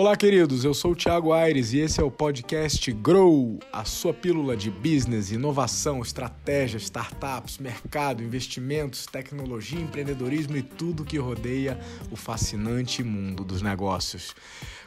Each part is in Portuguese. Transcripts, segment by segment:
Olá, queridos. Eu sou o Thiago Aires e esse é o podcast Grow, a sua pílula de business, inovação, estratégia, startups, mercado, investimentos, tecnologia, empreendedorismo e tudo que rodeia o fascinante mundo dos negócios.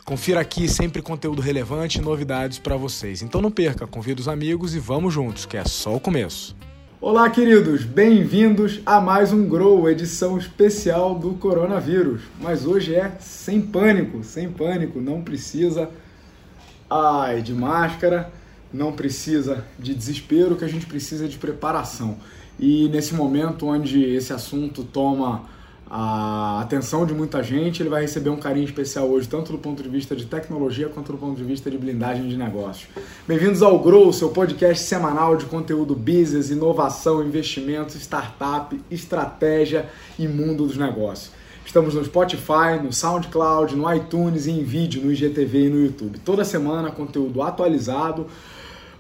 Confira aqui sempre conteúdo relevante e novidades para vocês. Então não perca, convida os amigos e vamos juntos, que é só o começo. Olá, queridos, bem-vindos a mais um Grow, edição especial do coronavírus. Mas hoje é sem pânico, sem pânico, não precisa ai, de máscara, não precisa de desespero, que a gente precisa de preparação. E nesse momento onde esse assunto toma a atenção de muita gente, ele vai receber um carinho especial hoje, tanto do ponto de vista de tecnologia quanto do ponto de vista de blindagem de negócios. Bem-vindos ao Grow, seu podcast semanal de conteúdo business, inovação, investimentos, startup, estratégia e mundo dos negócios. Estamos no Spotify, no SoundCloud, no iTunes, em vídeo, no IGTV e no YouTube. Toda semana conteúdo atualizado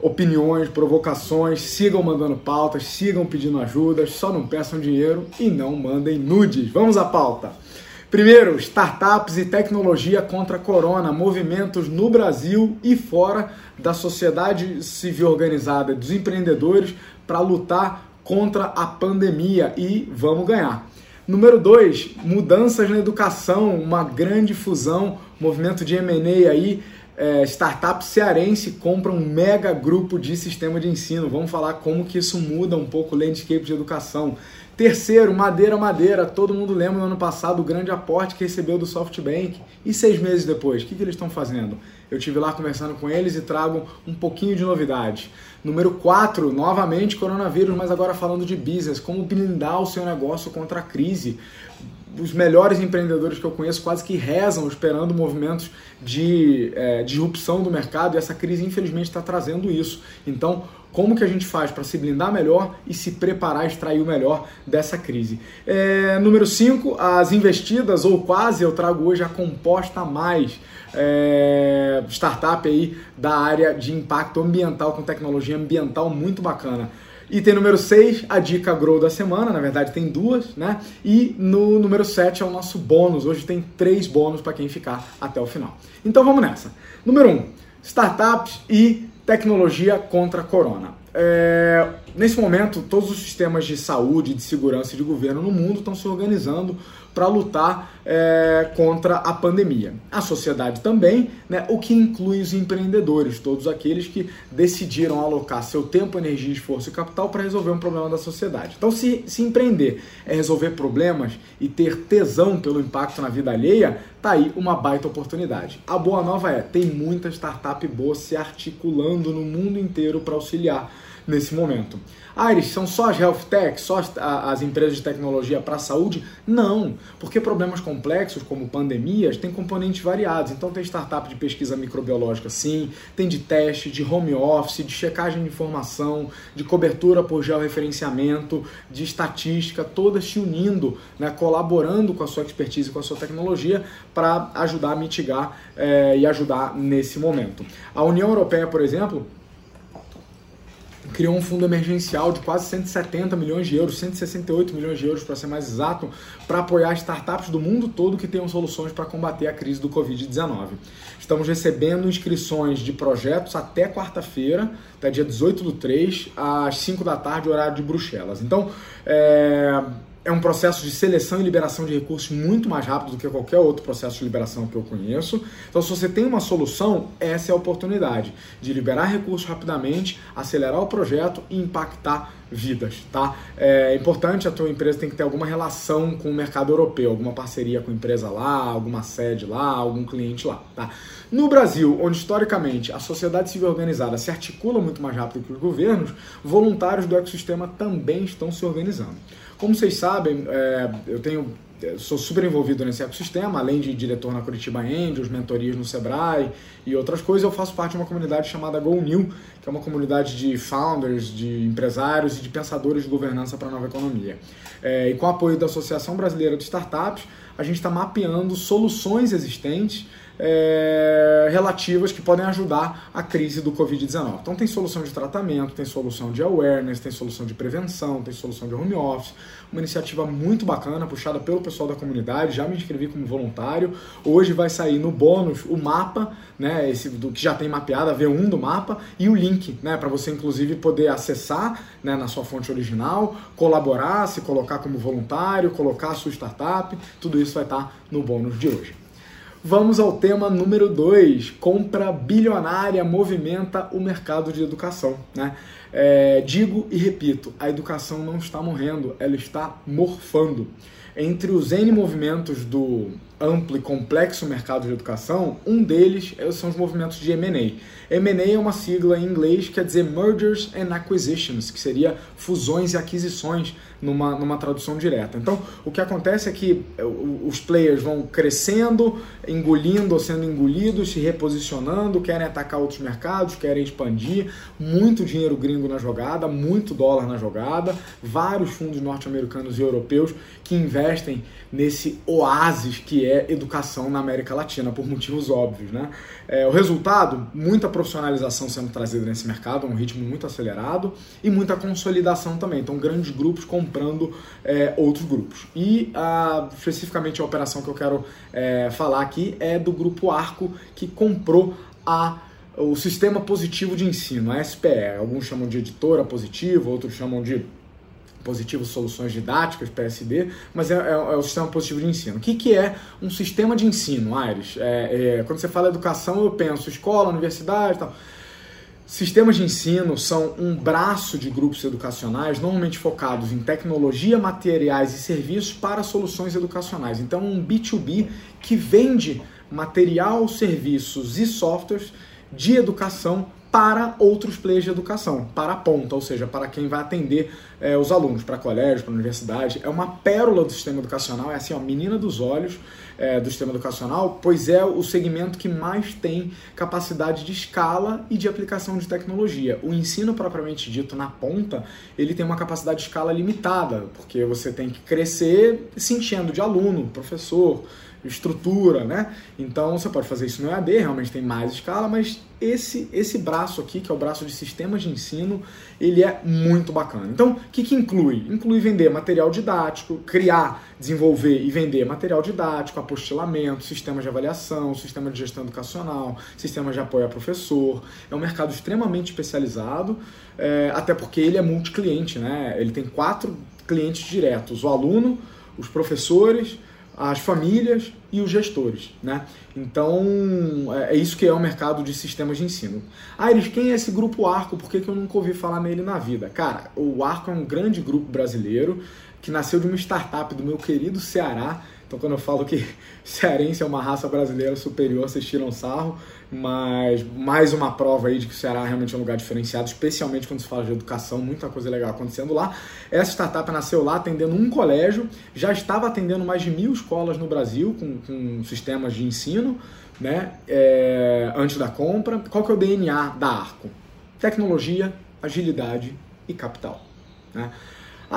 opiniões, provocações, sigam mandando pautas, sigam pedindo ajuda, só não peçam dinheiro e não mandem nudes. Vamos à pauta. Primeiro, startups e tecnologia contra a corona, movimentos no Brasil e fora da sociedade civil organizada, dos empreendedores para lutar contra a pandemia e vamos ganhar. Número 2, mudanças na educação, uma grande fusão, movimento de M&A aí, é, startup cearense compra um mega grupo de sistema de ensino. Vamos falar como que isso muda um pouco o landscape de educação. Terceiro, Madeira Madeira. Todo mundo lembra no ano passado o grande aporte que recebeu do SoftBank. E seis meses depois, o que, que eles estão fazendo? Eu tive lá conversando com eles e trago um pouquinho de novidade. Número 4, novamente coronavírus, mas agora falando de business, como blindar o seu negócio contra a crise os melhores empreendedores que eu conheço quase que rezam esperando movimentos de é, disrupção do mercado e essa crise infelizmente está trazendo isso. Então, como que a gente faz para se blindar melhor e se preparar, extrair o melhor dessa crise? É, número 5, as investidas, ou quase, eu trago hoje a Composta Mais, é, startup aí da área de impacto ambiental com tecnologia ambiental muito bacana. Item número 6, a dica Grow da semana, na verdade tem duas, né? E no número 7 é o nosso bônus. Hoje tem três bônus para quem ficar até o final. Então vamos nessa. Número 1, um, startups e tecnologia contra a corona. É, nesse momento, todos os sistemas de saúde, de segurança e de governo no mundo estão se organizando para lutar é, contra a pandemia. A sociedade também, né, o que inclui os empreendedores, todos aqueles que decidiram alocar seu tempo, energia, esforço e capital para resolver um problema da sociedade. Então, se, se empreender é resolver problemas e ter tesão pelo impacto na vida alheia, tá aí uma baita oportunidade. A boa nova é, tem muita startup boa se articulando no mundo inteiro para auxiliar nesse momento. Aires, são só as health tech, só as, as empresas de tecnologia para a saúde? Não, porque problemas complexos como pandemias têm componentes variados. Então tem startup de pesquisa microbiológica sim, tem de teste, de home office, de checagem de informação, de cobertura por georreferenciamento, de estatística, todas se unindo, né, colaborando com a sua expertise, com a sua tecnologia para ajudar a mitigar é, e ajudar nesse momento. A União Europeia, por exemplo, criou um fundo emergencial de quase 170 milhões de euros, 168 milhões de euros para ser mais exato, para apoiar startups do mundo todo que tenham soluções para combater a crise do Covid-19. Estamos recebendo inscrições de projetos até quarta-feira, até dia 18 do 3, às 5 da tarde, horário de Bruxelas. Então, é é um processo de seleção e liberação de recursos muito mais rápido do que qualquer outro processo de liberação que eu conheço. Então, se você tem uma solução, essa é a oportunidade de liberar recursos rapidamente, acelerar o projeto e impactar vidas, tá? É importante a tua empresa tem que ter alguma relação com o mercado europeu, alguma parceria com empresa lá, alguma sede lá, algum cliente lá, tá? No Brasil, onde historicamente a sociedade civil organizada se articula muito mais rápido que os governos, voluntários do ecossistema também estão se organizando. Como vocês sabem, é, eu tenho sou super envolvido nesse ecossistema, além de diretor na Curitiba Angels, mentorias no Sebrae e outras coisas, eu faço parte de uma comunidade chamada Go New, que é uma comunidade de founders, de empresários e de pensadores de governança para a nova economia. É, e com o apoio da Associação Brasileira de Startups, a gente está mapeando soluções existentes é, relativas que podem ajudar a crise do Covid-19. Então tem solução de tratamento, tem solução de awareness, tem solução de prevenção, tem solução de home office, uma iniciativa muito bacana, puxada pelo pessoal da comunidade, já me inscrevi como voluntário. Hoje vai sair no bônus o mapa, né, esse do que já tem mapeado, a V1 do mapa, e o link, né, para você inclusive poder acessar né, na sua fonte original, colaborar, se colocar como voluntário, colocar a sua startup, tudo isso vai estar no bônus de hoje. Vamos ao tema número 2. Compra bilionária movimenta o mercado de educação. Né? É, digo e repito, a educação não está morrendo, ela está morfando. Entre os N movimentos do amplo e complexo mercado de educação, um deles são os movimentos de M&A. M&A é uma sigla em inglês que quer dizer Mergers and Acquisitions, que seria fusões e aquisições numa, numa tradução direta. Então, o que acontece é que é, os players vão crescendo, engolindo ou sendo engolidos, se reposicionando, querem atacar outros mercados, querem expandir, muito dinheiro gringo na jogada, muito dólar na jogada, vários fundos norte-americanos e europeus que investem nesse oásis que é educação na América Latina, por motivos óbvios. Né? É, o resultado, muita profissionalização sendo trazida nesse mercado, um ritmo muito acelerado, e muita consolidação também. Então, grandes grupos comprando é, outros grupos. E a, especificamente a operação que eu quero é, falar aqui é do grupo Arco, que comprou a o sistema positivo de ensino, a SPE. Alguns chamam de editora positiva, outros chamam de positivo soluções didáticas, PSD, mas é, é, é, o sistema positivo de ensino. O que, que é um sistema de ensino, Aires? É, é, quando você fala educação, eu penso escola, universidade e tal. Sistemas de ensino são um braço de grupos educacionais normalmente focados em tecnologia, materiais e serviços para soluções educacionais. Então, um B2B que vende material, serviços e softwares de educação para outros players de educação, para a ponta, ou seja, para quem vai atender é, os alunos, para colégio, para universidade. É uma pérola do sistema educacional, é assim, ó, menina dos olhos é, do sistema educacional, pois é o segmento que mais tem capacidade de escala e de aplicação de tecnologia. O ensino propriamente dito na ponta, ele tem uma capacidade de escala limitada, porque você tem que crescer se de aluno, professor, estrutura, né? Então você pode fazer isso no EAD, realmente tem mais escala, mas esse esse braço aqui, que é o braço de sistemas de ensino, ele é muito bacana. Então, o que, que inclui? Inclui vender material didático, criar, desenvolver e vender material didático, apostilamento, sistemas de avaliação, sistema de gestão educacional, sistema de apoio a professor. É um mercado extremamente especializado, é, até porque ele é multi-cliente, né? Ele tem quatro clientes diretos: o aluno, os professores, as famílias e os gestores, né? Então, é, é isso que é o mercado de sistemas de ensino. Aires, quem é esse grupo Arco? Por que, que eu nunca ouvi falar nele na vida? Cara, o Arco é um grande grupo brasileiro que nasceu de uma startup do meu querido Ceará, então, quando eu falo que cearense é uma raça brasileira superior, vocês tiram sarro, mas mais uma prova aí de que o Ceará realmente é um lugar diferenciado, especialmente quando se fala de educação, muita coisa legal acontecendo lá. Essa startup nasceu lá atendendo um colégio, já estava atendendo mais de mil escolas no Brasil com, com sistemas de ensino, né, é, antes da compra. Qual que é o DNA da Arco? Tecnologia, agilidade e capital. Né?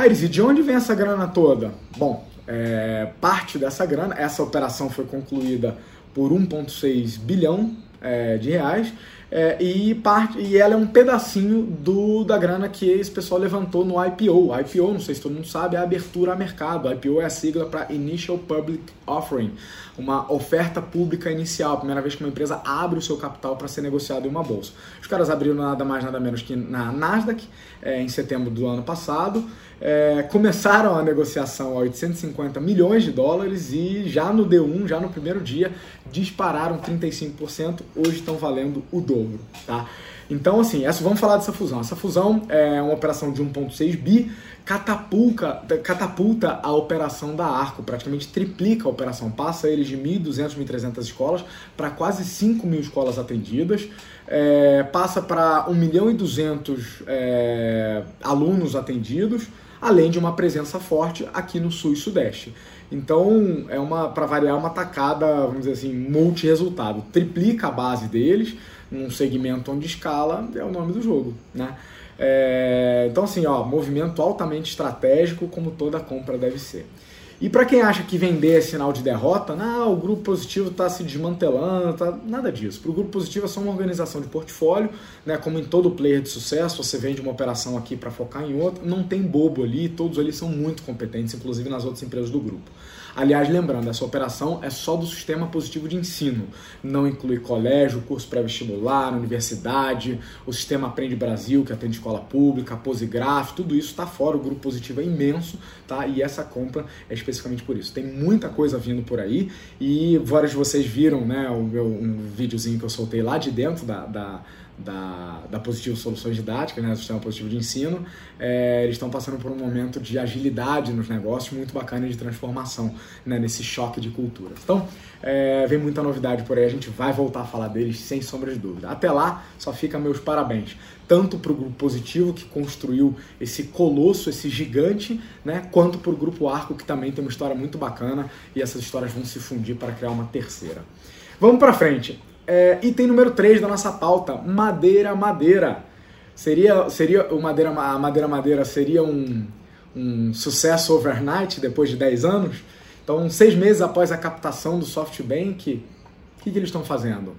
Iris, e de onde vem essa grana toda? Bom, é, parte dessa grana. Essa operação foi concluída por 1,6 bilhão é, de reais é, e, parte, e ela é um pedacinho do, da grana que esse pessoal levantou no IPO. IPO, não sei se todo mundo sabe, é a abertura a mercado. IPO é a sigla para Initial Public Offering, uma oferta pública inicial, a primeira vez que uma empresa abre o seu capital para ser negociado em uma bolsa. Os caras abriram nada mais, nada menos que na Nasdaq é, em setembro do ano passado. É, começaram a negociação a 850 milhões de dólares e já no D1, já no primeiro dia, dispararam 35%, hoje estão valendo o dobro, tá? Então, assim, essa, vamos falar dessa fusão. Essa fusão é uma operação de 1,6 bi, catapulta, catapulta a operação da Arco, praticamente triplica a operação, passa eles de 1.200, 1.300 escolas para quase 5 mil escolas atendidas, é, passa para 1 milhão e 200 é, alunos atendidos, além de uma presença forte aqui no Sul e Sudeste. Então, é uma para variar uma tacada, vamos dizer assim, multi-resultado. Triplica a base deles num segmento onde escala é o nome do jogo, né? É, então, assim, ó, movimento altamente estratégico, como toda compra deve ser. E para quem acha que vender é sinal de derrota, não, o grupo positivo está se desmantelando, tá, nada disso. Para o grupo positivo é só uma organização de portfólio, né, como em todo player de sucesso, você vende uma operação aqui para focar em outra, não tem bobo ali, todos ali são muito competentes, inclusive nas outras empresas do grupo. Aliás, lembrando, essa operação é só do sistema positivo de ensino. Não inclui colégio, curso pré-vestibular, universidade, o sistema Aprende Brasil, que atende escola pública, Posigraf, tudo isso está fora. O grupo positivo é imenso, tá? E essa compra é especificamente por isso. Tem muita coisa vindo por aí e vários de vocês viram, né, o meu um videozinho que eu soltei lá de dentro da, da da, da Positivo Soluções Didáticas, né, do Sistema Positivo de Ensino, é, eles estão passando por um momento de agilidade nos negócios muito bacana de transformação, né, nesse choque de culturas. Então, é, vem muita novidade por aí, a gente vai voltar a falar deles sem sombra de dúvida. Até lá, só fica meus parabéns, tanto para o Grupo Positivo, que construiu esse colosso, esse gigante, né, quanto para o Grupo Arco, que também tem uma história muito bacana e essas histórias vão se fundir para criar uma terceira. Vamos para frente. É, item número 3 da nossa pauta, madeira madeira. Seria, seria o madeira, a madeira madeira seria um, um sucesso overnight depois de 10 anos? Então, seis meses após a captação do SoftBank, o que, que eles estão fazendo?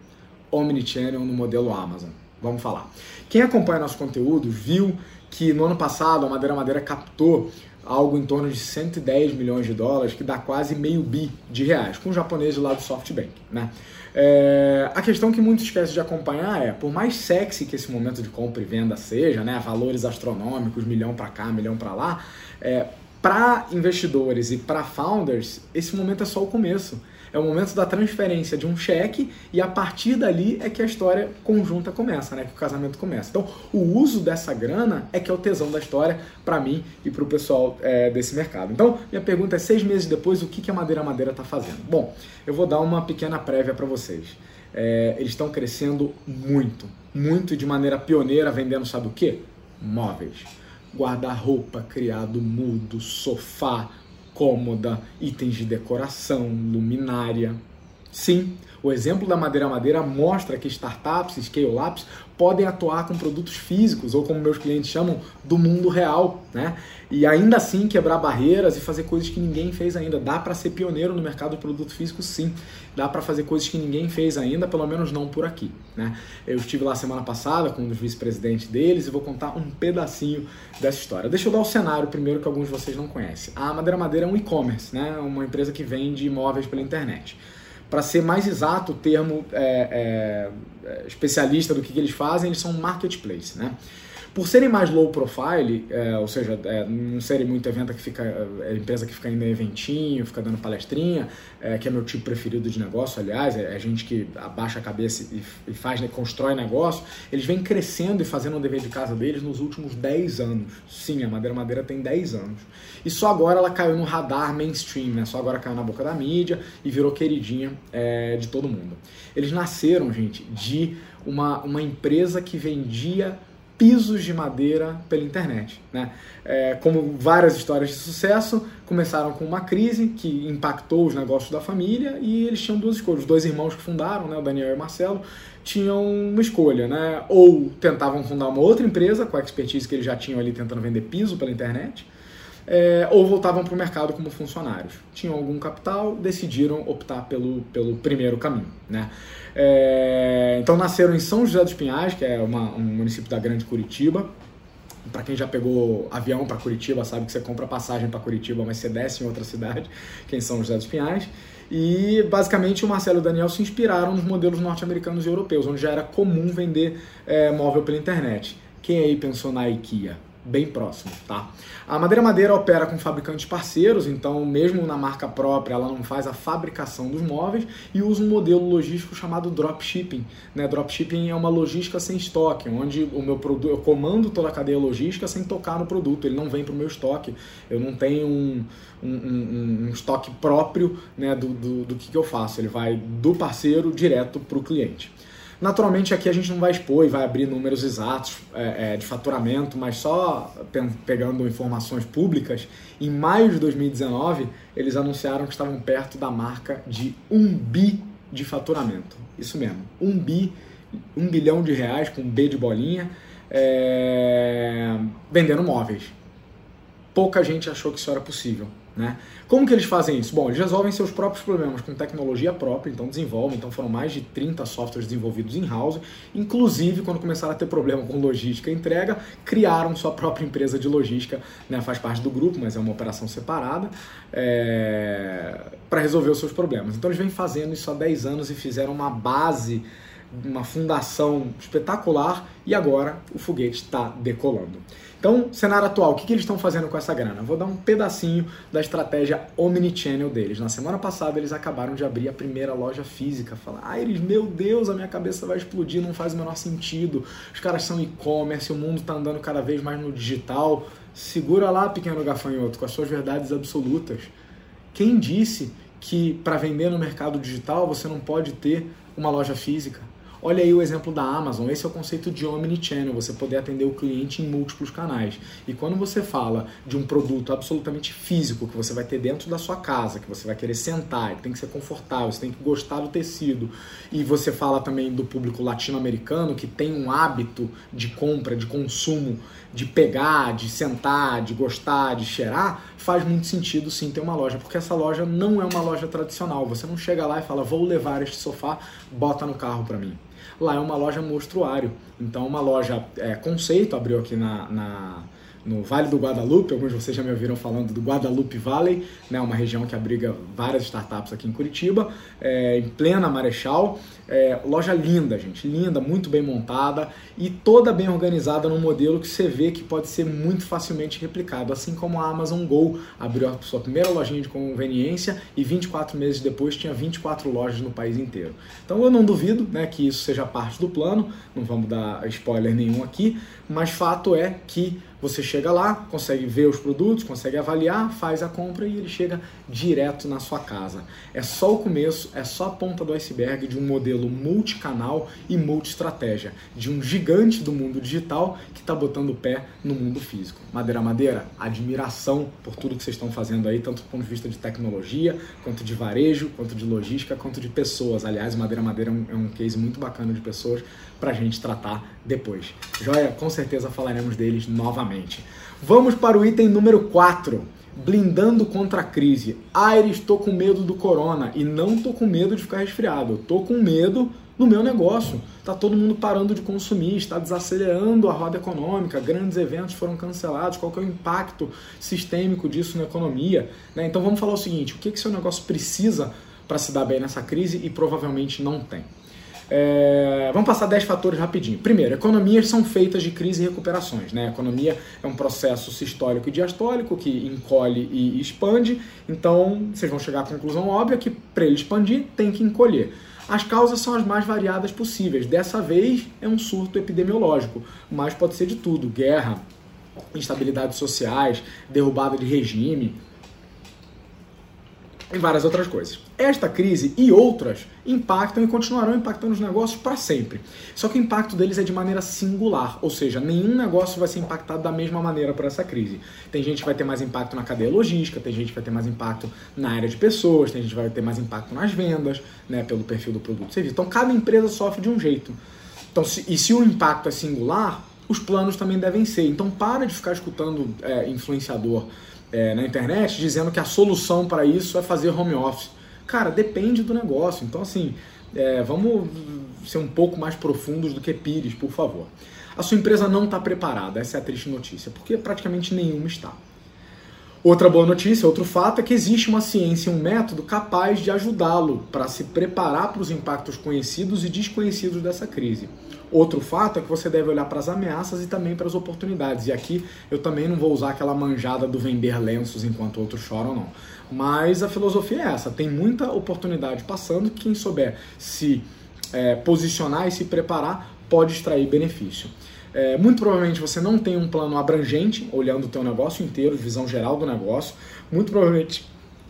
Omnichannel no modelo Amazon. Vamos falar. Quem acompanha nosso conteúdo viu que no ano passado a Madeira Madeira captou algo em torno de 110 milhões de dólares, que dá quase meio bi de reais, com o japonês lá do SoftBank. Né? É, a questão que muitos esquecem de acompanhar é, por mais sexy que esse momento de compra e venda seja, né, valores astronômicos, milhão para cá, milhão para lá, é, para investidores e para founders, esse momento é só o começo é o momento da transferência de um cheque e a partir dali é que a história conjunta começa, né? Que o casamento começa. Então, o uso dessa grana é que é o tesão da história para mim e para o pessoal é, desse mercado. Então, minha pergunta é: seis meses depois, o que, que a Madeira Madeira está fazendo? Bom, eu vou dar uma pequena prévia para vocês. É, eles estão crescendo muito, muito de maneira pioneira, vendendo, sabe o quê? Móveis guarda-roupa, criado mudo, sofá, cômoda, itens de decoração, luminária. Sim, o exemplo da Madeira Madeira mostra que startups, scale-ups, podem atuar com produtos físicos, ou como meus clientes chamam, do mundo real, né? E ainda assim quebrar barreiras e fazer coisas que ninguém fez ainda. Dá para ser pioneiro no mercado de produto físico, sim. Dá para fazer coisas que ninguém fez ainda, pelo menos não por aqui, né? Eu estive lá semana passada com um dos vice-presidentes deles e vou contar um pedacinho dessa história. Deixa eu dar o cenário primeiro que alguns de vocês não conhecem. A Madeira Madeira é um e-commerce, né? Uma empresa que vende imóveis pela internet. Para ser mais exato, o termo é, é, é, especialista do que, que eles fazem, eles são marketplace, né? Por serem mais low profile, é, ou seja, é, não serem muito evento que fica, é, empresa que fica indo em eventinho, fica dando palestrinha, é, que é meu tipo preferido de negócio, aliás, é, é gente que abaixa a cabeça e, e faz, né, constrói negócio, eles vêm crescendo e fazendo o dever de casa deles nos últimos 10 anos. Sim, a Madeira Madeira tem 10 anos. E só agora ela caiu no radar mainstream, né? Só agora caiu na boca da mídia e virou queridinha é, de todo mundo. Eles nasceram, gente, de uma, uma empresa que vendia pisos de madeira pela internet. Né? É, como várias histórias de sucesso, começaram com uma crise que impactou os negócios da família e eles tinham duas escolhas. Os dois irmãos que fundaram, né, o Daniel e o Marcelo, tinham uma escolha, né? Ou tentavam fundar uma outra empresa com a expertise que eles já tinham ali tentando vender piso pela internet, é, ou voltavam para o mercado como funcionários. Tinham algum capital, decidiram optar pelo, pelo primeiro caminho. Né? É, então nasceram em São José dos Pinhais, que é uma, um município da Grande Curitiba. Para quem já pegou avião para Curitiba, sabe que você compra passagem para Curitiba, mas você desce em outra cidade, que é em São José dos Pinhais. E basicamente o Marcelo e o Daniel se inspiraram nos modelos norte-americanos e europeus, onde já era comum vender é, móvel pela internet. Quem aí pensou na IKEA? Bem próximo, tá? A Madeira Madeira opera com fabricantes parceiros, então mesmo na marca própria ela não faz a fabricação dos móveis e usa um modelo logístico chamado dropshipping. Né? Dropshipping é uma logística sem estoque, onde o meu produto eu comando toda a cadeia logística sem tocar no produto, ele não vem para o meu estoque, eu não tenho um, um, um, um estoque próprio né, do, do, do que, que eu faço, ele vai do parceiro direto para o cliente. Naturalmente aqui a gente não vai expor e vai abrir números exatos é, é, de faturamento, mas só pegando informações públicas, em maio de 2019 eles anunciaram que estavam perto da marca de 1 bi de faturamento. Isso mesmo, 1 bi, 1 bilhão de reais com B de bolinha, é, vendendo móveis. Pouca gente achou que isso era possível. Né? Como que eles fazem isso? Bom, eles resolvem seus próprios problemas com tecnologia própria, então desenvolvem, então foram mais de 30 softwares desenvolvidos in-house, inclusive quando começaram a ter problema com logística e entrega, criaram sua própria empresa de logística, né? faz parte do grupo, mas é uma operação separada, é... para resolver os seus problemas. Então eles vêm fazendo isso há 10 anos e fizeram uma base uma fundação espetacular e agora o foguete está decolando. Então, cenário atual, o que, que eles estão fazendo com essa grana? Vou dar um pedacinho da estratégia omnichannel deles. Na semana passada, eles acabaram de abrir a primeira loja física. Fala, ah, eles, meu Deus, a minha cabeça vai explodir, não faz o menor sentido. Os caras são e-commerce, o mundo está andando cada vez mais no digital. Segura lá, pequeno gafanhoto, com as suas verdades absolutas. Quem disse que para vender no mercado digital você não pode ter uma loja física? Olha aí o exemplo da Amazon. Esse é o conceito de omnichannel, você poder atender o cliente em múltiplos canais. E quando você fala de um produto absolutamente físico que você vai ter dentro da sua casa, que você vai querer sentar, que tem que ser confortável, você tem que gostar do tecido, e você fala também do público latino-americano que tem um hábito de compra, de consumo, de pegar, de sentar, de gostar, de cheirar, faz muito sentido sim ter uma loja, porque essa loja não é uma loja tradicional. Você não chega lá e fala, vou levar este sofá, bota no carro para mim. Lá é uma loja monstruário. Então, uma loja é, conceito abriu aqui na, na no Vale do Guadalupe, alguns de vocês já me ouviram falando do Guadalupe Valley, né, uma região que abriga várias startups aqui em Curitiba, é, em plena Marechal. É, loja linda, gente, linda, muito bem montada e toda bem organizada num modelo que você vê que pode ser muito facilmente replicado, assim como a Amazon Go abriu a sua primeira lojinha de conveniência e 24 meses depois tinha 24 lojas no país inteiro. Então eu não duvido né, que isso seja parte do plano, não vamos dar spoiler nenhum aqui, mas fato é que você chega lá, consegue ver os produtos, consegue avaliar, faz a compra e ele chega direto na sua casa. É só o começo, é só a ponta do iceberg de um modelo multicanal e multi-estratégia, de um gigante do mundo digital que está botando o pé no mundo físico. Madeira Madeira, admiração por tudo que vocês estão fazendo aí, tanto do ponto de vista de tecnologia, quanto de varejo, quanto de logística, quanto de pessoas. Aliás, Madeira Madeira é um, é um case muito bacana de pessoas para a gente tratar depois. Joia? Com certeza falaremos deles novamente. Vamos para o item número 4. Blindando contra a crise. Aires, estou com medo do corona e não estou com medo de ficar resfriado. Estou com medo no meu negócio. Está todo mundo parando de consumir, está desacelerando a roda econômica, grandes eventos foram cancelados, qual é o impacto sistêmico disso na economia? Né? Então vamos falar o seguinte: o que, que seu negócio precisa para se dar bem nessa crise e provavelmente não tem. É, vamos passar 10 fatores rapidinho. Primeiro, economias são feitas de crise e recuperações. Né? A economia é um processo sistólico e diastólico que encolhe e expande. Então, vocês vão chegar à conclusão óbvia que para ele expandir tem que encolher. As causas são as mais variadas possíveis. Dessa vez é um surto epidemiológico, mas pode ser de tudo: guerra, instabilidades sociais, derrubada de regime, e várias outras coisas. Esta crise e outras impactam e continuarão impactando os negócios para sempre. Só que o impacto deles é de maneira singular, ou seja, nenhum negócio vai ser impactado da mesma maneira por essa crise. Tem gente que vai ter mais impacto na cadeia logística, tem gente que vai ter mais impacto na área de pessoas, tem gente que vai ter mais impacto nas vendas, né, pelo perfil do produto e serviço. Então cada empresa sofre de um jeito. Então, se, e se o impacto é singular, os planos também devem ser. Então para de ficar escutando é, influenciador é, na internet dizendo que a solução para isso é fazer home office. Cara, depende do negócio. Então, assim, é, vamos ser um pouco mais profundos do que Pires, por favor. A sua empresa não está preparada, essa é a triste notícia, porque praticamente nenhuma está. Outra boa notícia, outro fato, é que existe uma ciência, um método capaz de ajudá-lo para se preparar para os impactos conhecidos e desconhecidos dessa crise. Outro fato é que você deve olhar para as ameaças e também para as oportunidades. E aqui eu também não vou usar aquela manjada do vender lenços enquanto outros choram, não. Mas a filosofia é essa: tem muita oportunidade passando. Quem souber se é, posicionar e se preparar pode extrair benefício. É, muito provavelmente você não tem um plano abrangente, olhando o teu negócio inteiro, visão geral do negócio. Muito provavelmente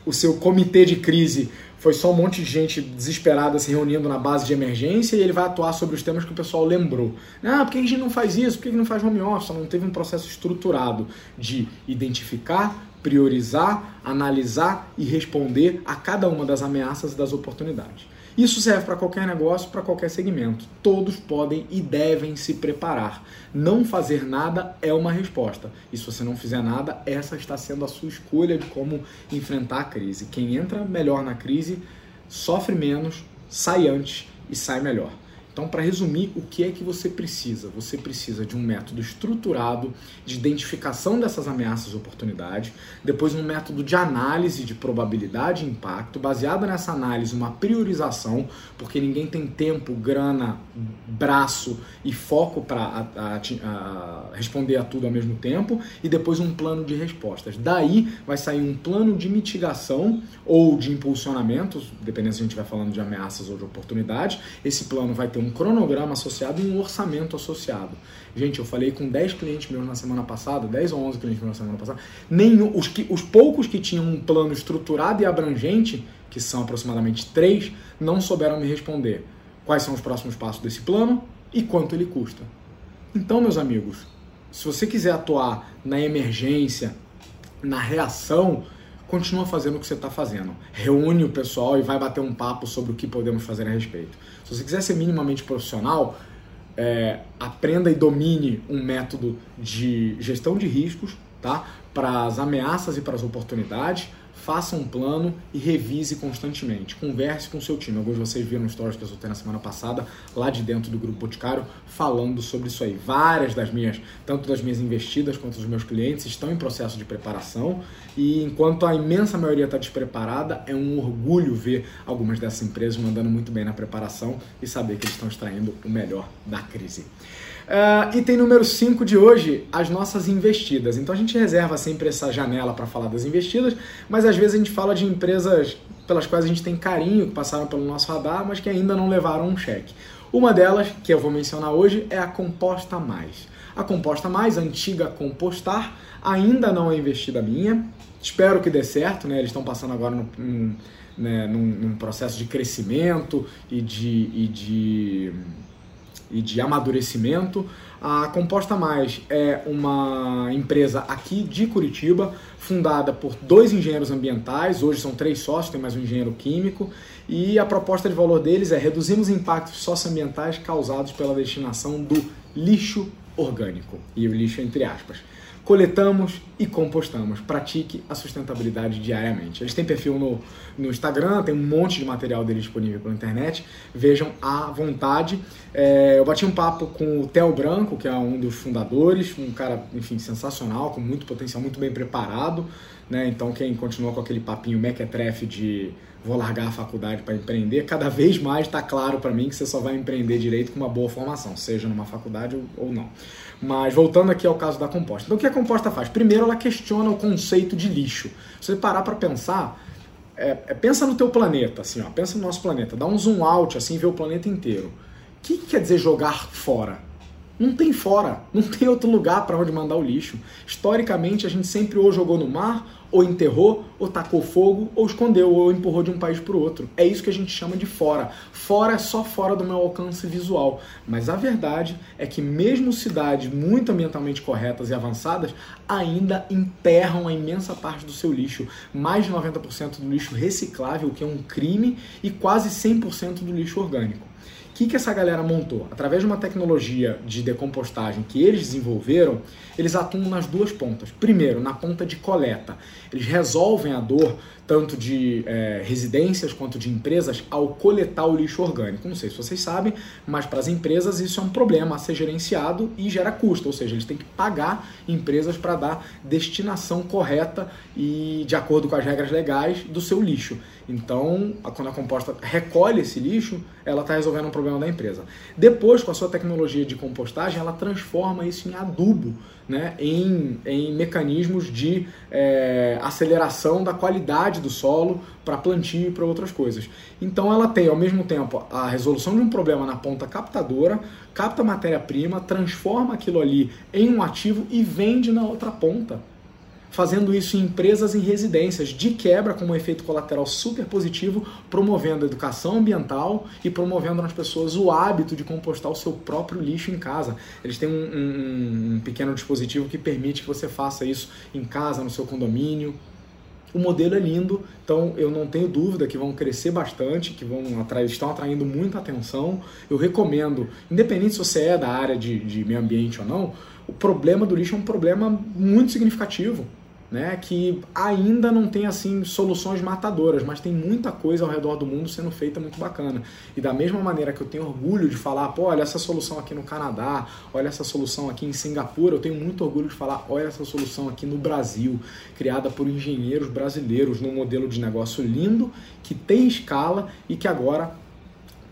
o seu comitê de crise foi só um monte de gente desesperada se reunindo na base de emergência e ele vai atuar sobre os temas que o pessoal lembrou. Ah, por que a gente não faz isso? Por que a gente não faz home office? Não teve um processo estruturado de identificar, priorizar, analisar e responder a cada uma das ameaças e das oportunidades. Isso serve para qualquer negócio, para qualquer segmento. Todos podem e devem se preparar. Não fazer nada é uma resposta. E se você não fizer nada, essa está sendo a sua escolha de como enfrentar a crise. Quem entra melhor na crise sofre menos, sai antes e sai melhor. Então, para resumir, o que é que você precisa? Você precisa de um método estruturado de identificação dessas ameaças e oportunidades, depois um método de análise de probabilidade e impacto, baseado nessa análise, uma priorização, porque ninguém tem tempo, grana, braço e foco para responder a tudo ao mesmo tempo, e depois um plano de respostas. Daí vai sair um plano de mitigação ou de impulsionamento, dependendo se a gente estiver falando de ameaças ou de oportunidades. Esse plano vai ter um cronograma associado e um orçamento associado. Gente, eu falei com 10 clientes meus na semana passada, 10 ou 11 clientes meus na semana passada, nenhum, os, que, os poucos que tinham um plano estruturado e abrangente, que são aproximadamente 3, não souberam me responder quais são os próximos passos desse plano e quanto ele custa. Então, meus amigos, se você quiser atuar na emergência, na reação, continua fazendo o que você está fazendo. Reúne o pessoal e vai bater um papo sobre o que podemos fazer a respeito. Se você quiser ser minimamente profissional, é, aprenda e domine um método de gestão de riscos, tá? Para as ameaças e para as oportunidades, faça um plano e revise constantemente. Converse com o seu time. Alguns de vocês viram stories que eu soltei na semana passada, lá de dentro do Grupo Boticário, falando sobre isso aí. Várias das minhas, tanto das minhas investidas quanto dos meus clientes, estão em processo de preparação e enquanto a imensa maioria está despreparada, é um orgulho ver algumas dessas empresas mandando muito bem na preparação e saber que eles estão extraindo o melhor da crise. Uh, item número 5 de hoje, as nossas investidas. Então a gente reserva sempre essa janela para falar das investidas, mas às vezes a gente fala de empresas pelas quais a gente tem carinho, que passaram pelo nosso radar, mas que ainda não levaram um cheque. Uma delas, que eu vou mencionar hoje, é a Composta Mais. A Composta Mais, a antiga Compostar, ainda não é investida minha. Espero que dê certo, né? Eles estão passando agora num, né, num, num processo de crescimento e de, e de e de amadurecimento. A Composta Mais é uma empresa aqui de Curitiba, fundada por dois engenheiros ambientais, hoje são três sócios, tem mais um engenheiro químico, e a proposta de valor deles é reduzir os impactos socioambientais causados pela destinação do lixo orgânico, e o lixo entre aspas coletamos e compostamos. Pratique a sustentabilidade diariamente. Eles têm perfil no, no Instagram, tem um monte de material deles disponível pela internet. Vejam à vontade. É, eu bati um papo com o Theo Branco, que é um dos fundadores, um cara, enfim, sensacional, com muito potencial, muito bem preparado. Né? Então, quem continua com aquele papinho mequetrefe de vou largar a faculdade para empreender, cada vez mais está claro para mim que você só vai empreender direito com uma boa formação, seja numa faculdade ou não. Mas voltando aqui ao caso da composta. Então o que a composta faz? Primeiro ela questiona o conceito de lixo. Se você parar para pensar, é, é, pensa no teu planeta, assim, ó, pensa no nosso planeta, dá um zoom out, assim, vê o planeta inteiro. O que, que quer dizer jogar fora? Não tem fora, não tem outro lugar para onde mandar o lixo. Historicamente, a gente sempre ou jogou no mar, ou enterrou, ou tacou fogo, ou escondeu, ou empurrou de um país para o outro. É isso que a gente chama de fora. Fora é só fora do meu alcance visual. Mas a verdade é que mesmo cidades muito ambientalmente corretas e avançadas ainda enterram a imensa parte do seu lixo. Mais de 90% do lixo reciclável, que é um crime, e quase 100% do lixo orgânico que, que essa galera montou? Através de uma tecnologia de decompostagem que eles desenvolveram, eles atuam nas duas pontas. Primeiro, na ponta de coleta. Eles resolvem a dor tanto de é, residências quanto de empresas ao coletar o lixo orgânico. Não sei se vocês sabem, mas para as empresas isso é um problema a ser gerenciado e gera custo, ou seja, eles têm que pagar empresas para dar destinação correta e de acordo com as regras legais do seu lixo. Então, quando a composta recolhe esse lixo, ela está resolvendo um problema da empresa. Depois, com a sua tecnologia de compostagem, ela transforma isso em adubo, né, em, em mecanismos de é, aceleração da qualidade do solo para plantio e para outras coisas. Então, ela tem, ao mesmo tempo, a resolução de um problema na ponta captadora, capta matéria-prima, transforma aquilo ali em um ativo e vende na outra ponta fazendo isso em empresas e em residências, de quebra com um efeito colateral super positivo, promovendo a educação ambiental e promovendo nas pessoas o hábito de compostar o seu próprio lixo em casa. Eles têm um, um, um pequeno dispositivo que permite que você faça isso em casa, no seu condomínio, o modelo é lindo, então eu não tenho dúvida que vão crescer bastante, que vão atrair, estão atraindo muita atenção. Eu recomendo, independente se você é da área de, de meio ambiente ou não, o problema do lixo é um problema muito significativo né, que ainda não tem assim soluções matadoras, mas tem muita coisa ao redor do mundo sendo feita muito bacana. E da mesma maneira que eu tenho orgulho de falar, pô, olha essa solução aqui no Canadá, olha essa solução aqui em Singapura, eu tenho muito orgulho de falar, olha essa solução aqui no Brasil, criada por engenheiros brasileiros num modelo de negócio lindo, que tem escala e que agora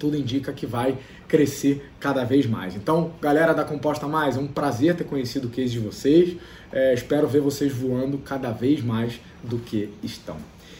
tudo indica que vai crescer cada vez mais. Então, galera da Composta Mais, é um prazer ter conhecido o case de vocês. É, espero ver vocês voando cada vez mais do que estão.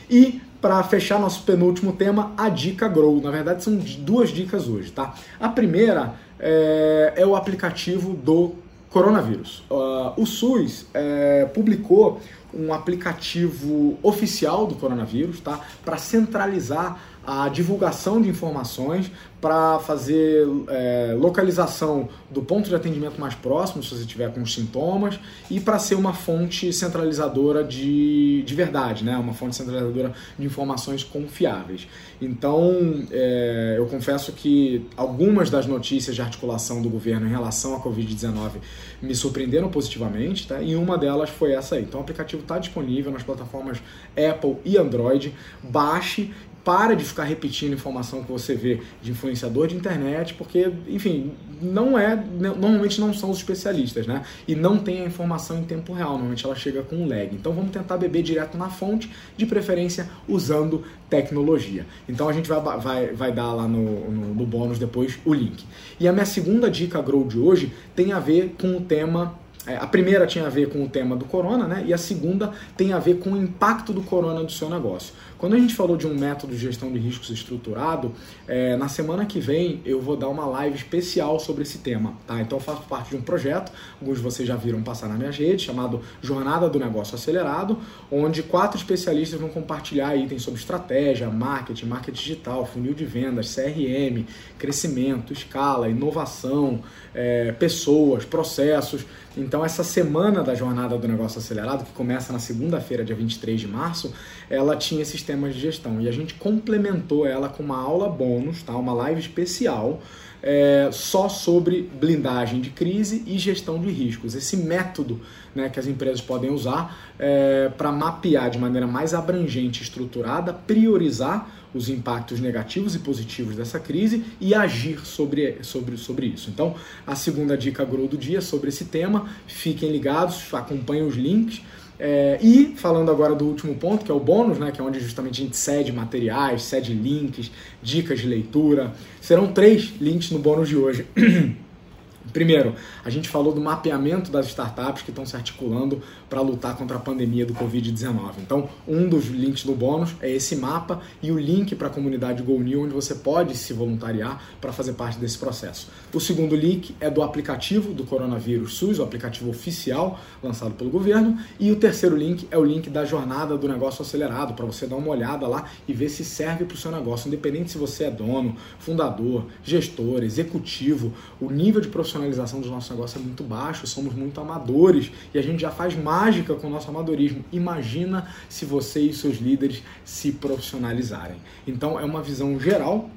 E para fechar nosso penúltimo tema, a dica Grow. Na verdade, são duas dicas hoje, tá? A primeira é, é o aplicativo do coronavírus. Uh, o SUS é, publicou um aplicativo oficial do coronavírus, tá? Para centralizar a divulgação de informações para fazer é, localização do ponto de atendimento mais próximo, se você tiver com sintomas, e para ser uma fonte centralizadora de, de verdade, né? uma fonte centralizadora de informações confiáveis. Então, é, eu confesso que algumas das notícias de articulação do governo em relação à Covid-19 me surpreenderam positivamente, tá? e uma delas foi essa aí. Então, o aplicativo está disponível nas plataformas Apple e Android. Baixe para de ficar repetindo informação que você vê de influenciador de internet, porque, enfim, não é, normalmente não são os especialistas, né? E não tem a informação em tempo real, normalmente ela chega com um lag. Então vamos tentar beber direto na fonte, de preferência usando tecnologia. Então a gente vai, vai, vai dar lá no, no, no bônus depois o link. E a minha segunda dica Grow de hoje tem a ver com o tema é, a primeira tinha a ver com o tema do corona, né? E a segunda tem a ver com o impacto do corona no seu negócio. Quando a gente falou de um método de gestão de riscos estruturado, é, na semana que vem eu vou dar uma live especial sobre esse tema, tá? Então eu faço parte de um projeto, alguns de vocês já viram passar na minha rede, chamado Jornada do Negócio Acelerado, onde quatro especialistas vão compartilhar itens sobre estratégia, marketing, marketing digital, funil de vendas, CRM, crescimento, escala, inovação, é, pessoas, processos. Então essa semana da Jornada do Negócio Acelerado, que começa na segunda-feira, dia 23 de março, ela tinha esses sistemas de gestão. E a gente complementou ela com uma aula bônus, tá? uma live especial, é, só sobre blindagem de crise e gestão de riscos. Esse método né, que as empresas podem usar é, para mapear de maneira mais abrangente e estruturada, priorizar os impactos negativos e positivos dessa crise e agir sobre, sobre, sobre isso. Então, a segunda dica grow do dia sobre esse tema. Fiquem ligados, acompanhem os links. É, e falando agora do último ponto, que é o bônus, né, que é onde justamente a gente cede materiais, cede links, dicas de leitura. Serão três links no bônus de hoje. Primeiro, a gente falou do mapeamento das startups que estão se articulando para lutar contra a pandemia do Covid-19. Então, um dos links do bônus é esse mapa e o link para a comunidade GoNew, onde você pode se voluntariar para fazer parte desse processo. O segundo link é do aplicativo do coronavírus SUS, o aplicativo oficial lançado pelo governo. E o terceiro link é o link da jornada do negócio acelerado, para você dar uma olhada lá e ver se serve para o seu negócio, independente se você é dono, fundador, gestor, executivo, o nível de profissionalização do nosso negócio é muito baixo, somos muito amadores e a gente já faz mágica com o nosso amadorismo. Imagina se você e seus líderes se profissionalizarem. Então é uma visão geral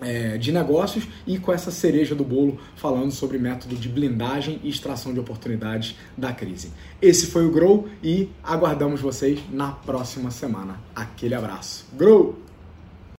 é, de negócios e com essa cereja do bolo falando sobre método de blindagem e extração de oportunidades da crise. Esse foi o Grow e aguardamos vocês na próxima semana. Aquele abraço. Grow!